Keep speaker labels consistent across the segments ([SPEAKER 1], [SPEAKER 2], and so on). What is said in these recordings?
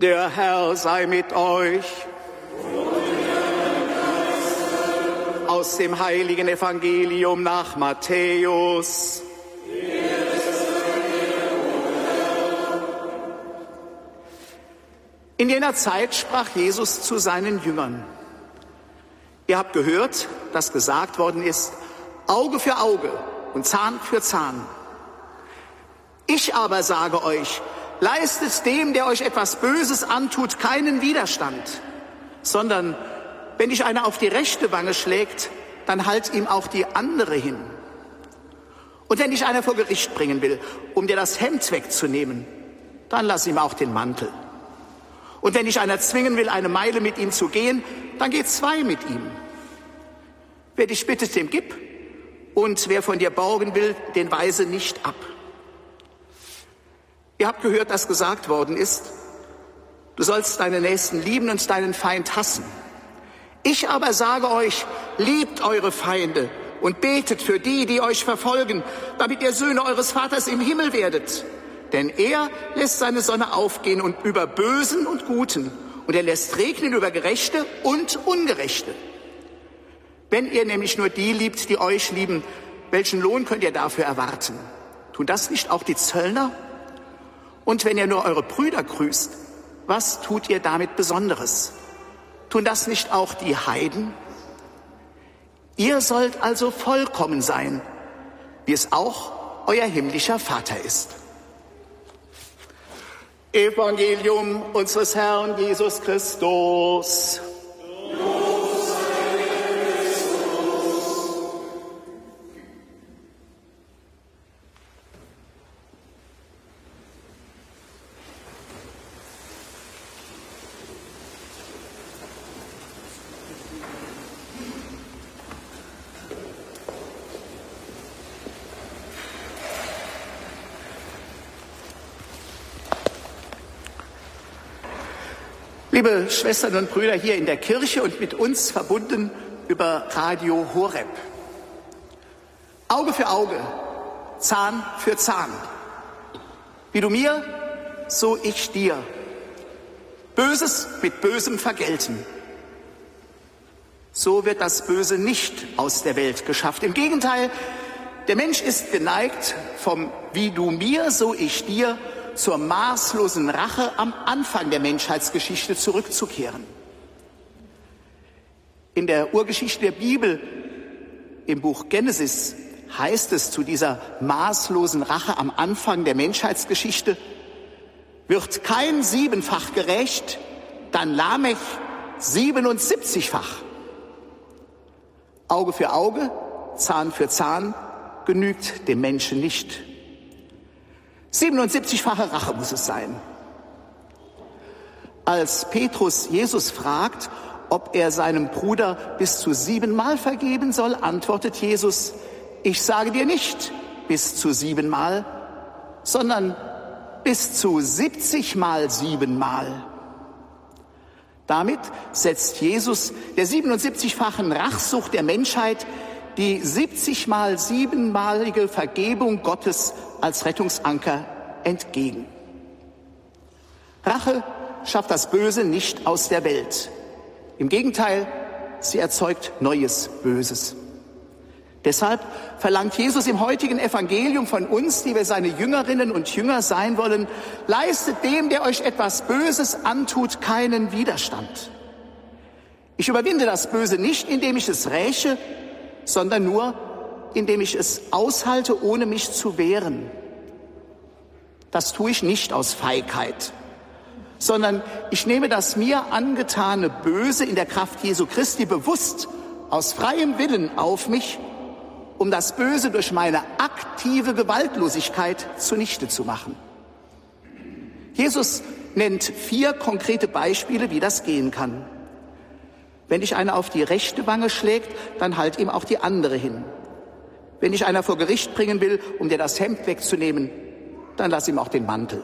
[SPEAKER 1] Der Herr sei mit euch. Aus dem heiligen Evangelium nach Matthäus. In jener Zeit sprach Jesus zu seinen Jüngern. Ihr habt gehört, dass gesagt worden ist, Auge für Auge und Zahn für Zahn. Ich aber sage euch, leistet dem, der euch etwas Böses antut, keinen Widerstand, sondern wenn dich einer auf die rechte Wange schlägt, dann halt ihm auch die andere hin. Und wenn dich einer vor Gericht bringen will, um dir das Hemd wegzunehmen, dann lass ihm auch den Mantel. Und wenn dich einer zwingen will, eine Meile mit ihm zu gehen, dann geh zwei mit ihm. Wer dich bittet, dem gib. Und wer von dir borgen will, den weise nicht ab. Ihr habt gehört, dass gesagt worden ist, du sollst deinen Nächsten lieben und deinen Feind hassen. Ich aber sage euch, liebt eure Feinde und betet für die, die euch verfolgen, damit ihr Söhne eures Vaters im Himmel werdet. Denn er lässt seine Sonne aufgehen und über Bösen und Guten, und er lässt regnen über Gerechte und Ungerechte. Wenn ihr nämlich nur die liebt, die euch lieben, welchen Lohn könnt ihr dafür erwarten? Tun das nicht auch die Zöllner? Und wenn ihr nur eure Brüder grüßt, was tut ihr damit Besonderes? Tun das nicht auch die Heiden? Ihr sollt also vollkommen sein, wie es auch euer himmlischer Vater ist. Evangelium unseres Herrn Jesus Christus. Liebe Schwestern und Brüder hier in der Kirche und mit uns verbunden über Radio Horeb. Auge für Auge, Zahn für Zahn. Wie du mir, so ich dir. Böses mit Bösem vergelten. So wird das Böse nicht aus der Welt geschafft. Im Gegenteil, der Mensch ist geneigt, vom Wie du mir, so ich dir zur maßlosen Rache am Anfang der Menschheitsgeschichte zurückzukehren. In der Urgeschichte der Bibel, im Buch Genesis, heißt es zu dieser maßlosen Rache am Anfang der Menschheitsgeschichte, wird kein siebenfach gerecht, dann Lamech 77-fach. Auge für Auge, Zahn für Zahn genügt dem Menschen nicht. 77-fache Rache muss es sein. Als Petrus Jesus fragt, ob er seinem Bruder bis zu siebenmal vergeben soll, antwortet Jesus, ich sage dir nicht bis zu siebenmal, sondern bis zu 70 mal siebenmal. Damit setzt Jesus der 77-fachen Rachsucht der Menschheit die 70 mal siebenmalige Vergebung Gottes als Rettungsanker entgegen. Rache schafft das Böse nicht aus der Welt. Im Gegenteil, sie erzeugt neues Böses. Deshalb verlangt Jesus im heutigen Evangelium von uns, die wir seine Jüngerinnen und Jünger sein wollen, leistet dem, der euch etwas Böses antut, keinen Widerstand. Ich überwinde das Böse nicht, indem ich es räche, sondern nur, indem ich es aushalte, ohne mich zu wehren. Das tue ich nicht aus Feigheit, sondern ich nehme das mir angetane Böse in der Kraft Jesu Christi bewusst aus freiem Willen auf mich, um das Böse durch meine aktive Gewaltlosigkeit zunichte zu machen. Jesus nennt vier konkrete Beispiele, wie das gehen kann. Wenn dich einer auf die rechte Wange schlägt, dann halt ihm auch die andere hin. Wenn dich einer vor Gericht bringen will, um dir das Hemd wegzunehmen, dann lass ihm auch den Mantel.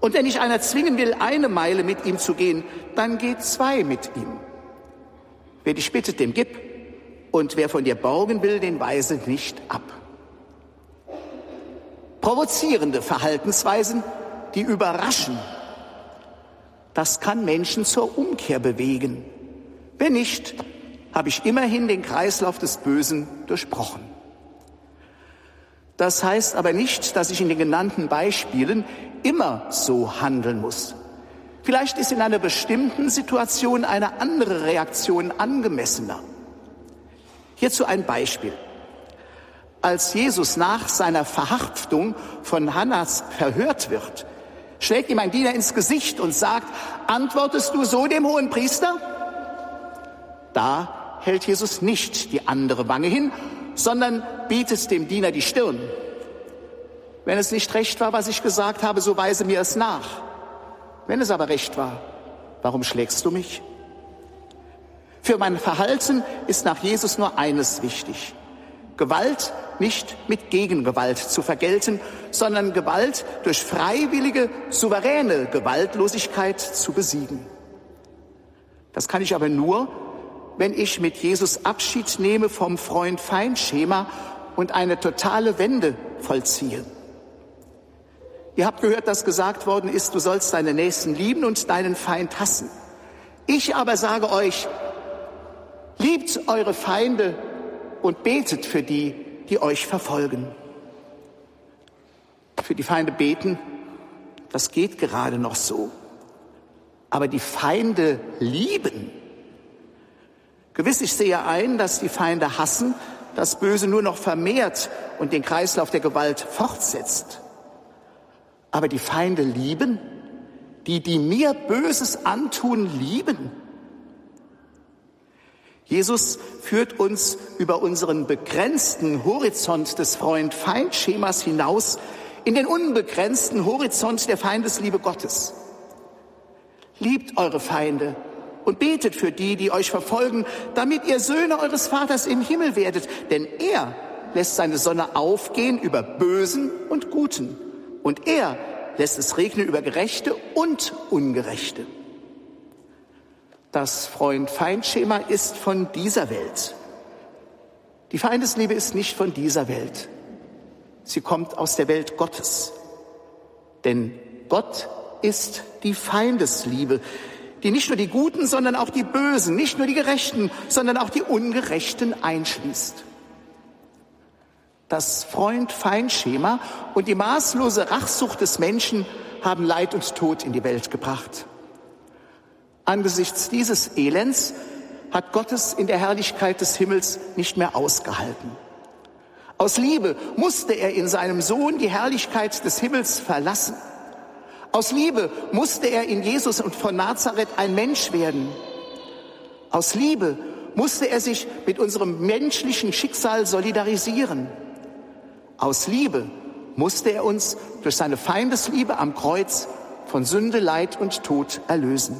[SPEAKER 1] Und wenn dich einer zwingen will, eine Meile mit ihm zu gehen, dann geh zwei mit ihm. Wer dich bittet, dem gib. Und wer von dir borgen will, den weise nicht ab. Provozierende Verhaltensweisen, die überraschen. Das kann Menschen zur Umkehr bewegen. Wenn nicht, habe ich immerhin den Kreislauf des Bösen durchbrochen. Das heißt aber nicht, dass ich in den genannten Beispielen immer so handeln muss. Vielleicht ist in einer bestimmten Situation eine andere Reaktion angemessener. Hierzu ein Beispiel. Als Jesus nach seiner Verhaftung von Hannas verhört wird, schlägt ihm ein Diener ins Gesicht und sagt, antwortest du so dem hohen Priester? Da hält Jesus nicht die andere Wange hin, sondern bietet dem Diener die Stirn. Wenn es nicht recht war, was ich gesagt habe, so weise mir es nach. Wenn es aber recht war, warum schlägst du mich? Für mein Verhalten ist nach Jesus nur eines wichtig. Gewalt nicht mit Gegengewalt zu vergelten, sondern Gewalt durch freiwillige, souveräne Gewaltlosigkeit zu besiegen. Das kann ich aber nur, wenn ich mit Jesus Abschied nehme vom Freund-Feind-Schema und eine totale Wende vollziehe. Ihr habt gehört, dass gesagt worden ist, du sollst deine Nächsten lieben und deinen Feind hassen. Ich aber sage euch, liebt eure Feinde und betet für die, die euch verfolgen. Für die Feinde beten, das geht gerade noch so. Aber die Feinde lieben. Gewiss, ich sehe ein, dass die Feinde hassen, das Böse nur noch vermehrt und den Kreislauf der Gewalt fortsetzt. Aber die Feinde lieben, die, die mir Böses antun, lieben. Jesus führt uns über unseren begrenzten Horizont des Freund-Feind-Schemas hinaus in den unbegrenzten Horizont der Feindesliebe Gottes. Liebt eure Feinde und betet für die, die euch verfolgen, damit ihr Söhne eures Vaters im Himmel werdet, denn er lässt seine Sonne aufgehen über Bösen und Guten und er lässt es regnen über Gerechte und Ungerechte. Das Freund-Feind-Schema ist von dieser Welt. Die Feindesliebe ist nicht von dieser Welt. Sie kommt aus der Welt Gottes. Denn Gott ist die Feindesliebe, die nicht nur die Guten, sondern auch die Bösen, nicht nur die Gerechten, sondern auch die Ungerechten einschließt. Das Freund-Feind-Schema und die maßlose Rachsucht des Menschen haben Leid und Tod in die Welt gebracht. Angesichts dieses Elends hat Gottes in der Herrlichkeit des Himmels nicht mehr ausgehalten. Aus Liebe musste er in seinem Sohn die Herrlichkeit des Himmels verlassen. Aus Liebe musste er in Jesus und von Nazareth ein Mensch werden. Aus Liebe musste er sich mit unserem menschlichen Schicksal solidarisieren. Aus Liebe musste er uns durch seine Feindesliebe am Kreuz von Sünde, Leid und Tod erlösen.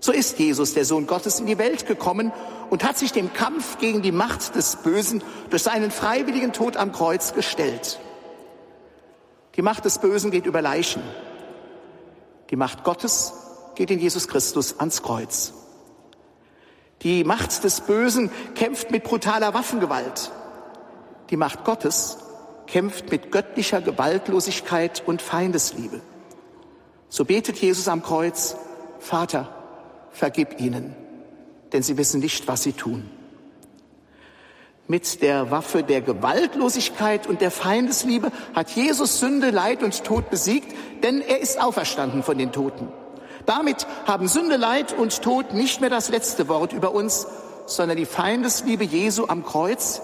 [SPEAKER 1] So ist Jesus, der Sohn Gottes, in die Welt gekommen und hat sich dem Kampf gegen die Macht des Bösen durch seinen freiwilligen Tod am Kreuz gestellt. Die Macht des Bösen geht über Leichen. Die Macht Gottes geht in Jesus Christus ans Kreuz. Die Macht des Bösen kämpft mit brutaler Waffengewalt. Die Macht Gottes kämpft mit göttlicher Gewaltlosigkeit und Feindesliebe. So betet Jesus am Kreuz, Vater, vergib ihnen, denn sie wissen nicht, was sie tun. Mit der Waffe der Gewaltlosigkeit und der Feindesliebe hat Jesus Sünde, Leid und Tod besiegt, denn er ist auferstanden von den Toten. Damit haben Sünde, Leid und Tod nicht mehr das letzte Wort über uns, sondern die Feindesliebe Jesu am Kreuz,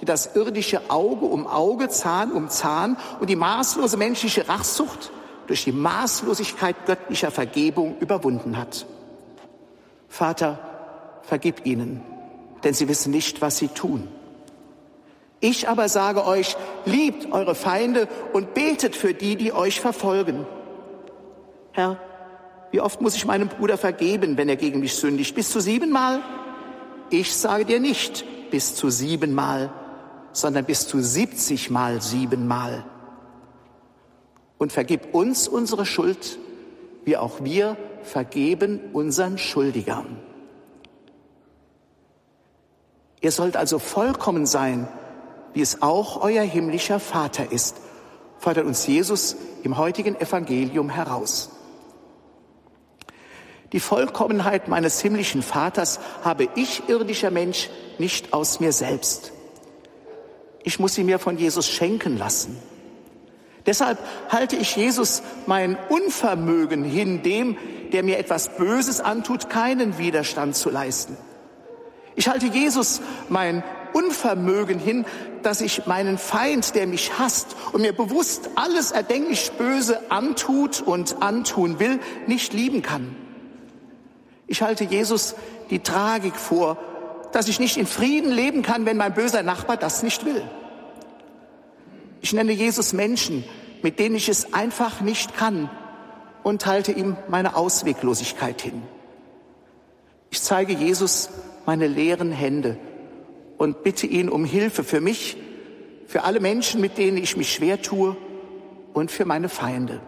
[SPEAKER 1] die das irdische Auge um Auge, Zahn um Zahn und die maßlose menschliche Rachsucht durch die Maßlosigkeit göttlicher Vergebung überwunden hat. Vater, vergib ihnen, denn sie wissen nicht, was sie tun. Ich aber sage euch, liebt eure Feinde und betet für die, die euch verfolgen. Herr, wie oft muss ich meinem Bruder vergeben, wenn er gegen mich sündigt? Bis zu siebenmal? Ich sage dir nicht bis zu siebenmal, sondern bis zu siebzigmal siebenmal. Und vergib uns unsere Schuld, wie auch wir vergeben unseren Schuldigern. Ihr sollt also vollkommen sein, wie es auch euer himmlischer Vater ist, fordert uns Jesus im heutigen Evangelium heraus. Die Vollkommenheit meines himmlischen Vaters habe ich, irdischer Mensch, nicht aus mir selbst. Ich muss sie mir von Jesus schenken lassen. Deshalb halte ich Jesus mein Unvermögen hin, dem, der mir etwas Böses antut, keinen Widerstand zu leisten. Ich halte Jesus mein Unvermögen hin, dass ich meinen Feind, der mich hasst und mir bewusst alles erdenklich Böse antut und antun will, nicht lieben kann. Ich halte Jesus die Tragik vor, dass ich nicht in Frieden leben kann, wenn mein böser Nachbar das nicht will. Ich nenne Jesus Menschen, mit denen ich es einfach nicht kann und halte ihm meine Ausweglosigkeit hin. Ich zeige Jesus meine leeren Hände und bitte ihn um Hilfe für mich, für alle Menschen, mit denen ich mich schwer tue und für meine Feinde.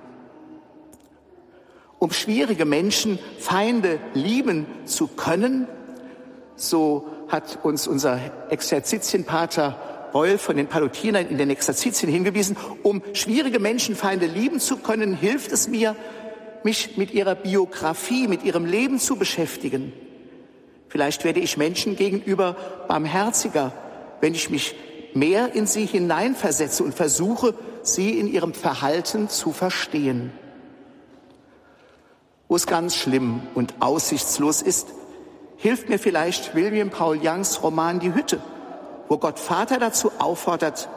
[SPEAKER 1] Um schwierige Menschen, Feinde lieben zu können, so hat uns unser Exerzitienpater Reul von den Palutinern in den Exerzitien hingewiesen, um schwierige Menschen, Feinde lieben zu können, hilft es mir, mich mit ihrer Biografie, mit ihrem Leben zu beschäftigen. Vielleicht werde ich Menschen gegenüber barmherziger, wenn ich mich mehr in sie hineinversetze und versuche, sie in ihrem Verhalten zu verstehen. Wo es ganz schlimm und aussichtslos ist, hilft mir vielleicht William Paul Youngs Roman Die Hütte, wo Gott Vater dazu auffordert,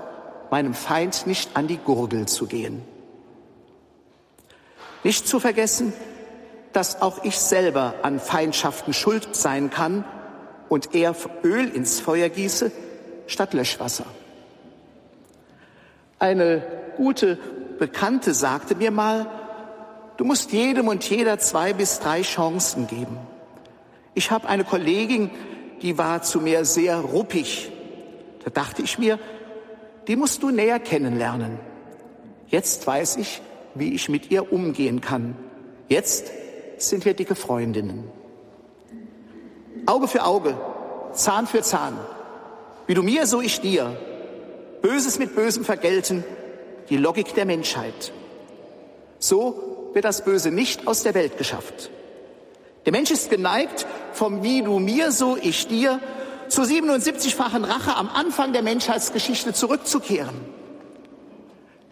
[SPEAKER 1] meinem Feind nicht an die Gurgel zu gehen. Nicht zu vergessen, dass auch ich selber an Feindschaften schuld sein kann und eher Öl ins Feuer gieße statt Löschwasser. Eine gute Bekannte sagte mir mal, du musst jedem und jeder zwei bis drei Chancen geben. Ich habe eine Kollegin, die war zu mir sehr ruppig. Da dachte ich mir, die musst du näher kennenlernen. Jetzt weiß ich, wie ich mit ihr umgehen kann. Jetzt sind wir dicke Freundinnen. Auge für Auge, Zahn für Zahn. Wie du mir, so ich dir. Böses mit Bösem vergelten, die Logik der Menschheit. So wird das Böse nicht aus der Welt geschafft. Der Mensch ist geneigt, vom Wie du mir, so ich dir, zur 77-fachen Rache am Anfang der Menschheitsgeschichte zurückzukehren.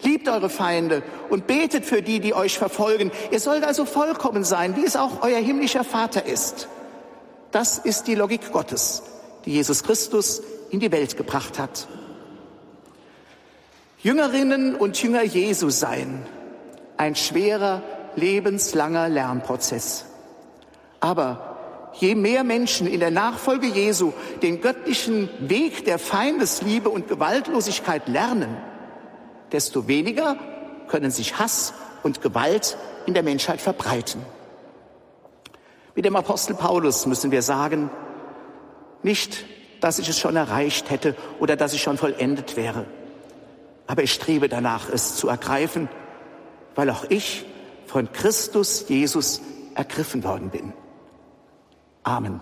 [SPEAKER 1] Liebt eure Feinde und betet für die, die euch verfolgen. Ihr sollt also vollkommen sein, wie es auch euer himmlischer Vater ist. Das ist die Logik Gottes, die Jesus Christus in die Welt gebracht hat. Jüngerinnen und Jünger Jesu sein, ein schwerer, lebenslanger Lernprozess. Aber je mehr Menschen in der Nachfolge Jesu den göttlichen Weg der Feindesliebe und Gewaltlosigkeit lernen, desto weniger können sich Hass und Gewalt in der Menschheit verbreiten. Mit dem Apostel Paulus müssen wir sagen, nicht, dass ich es schon erreicht hätte oder dass ich schon vollendet wäre, aber ich strebe danach, es zu ergreifen, weil auch ich von Christus Jesus ergriffen worden bin. Amen.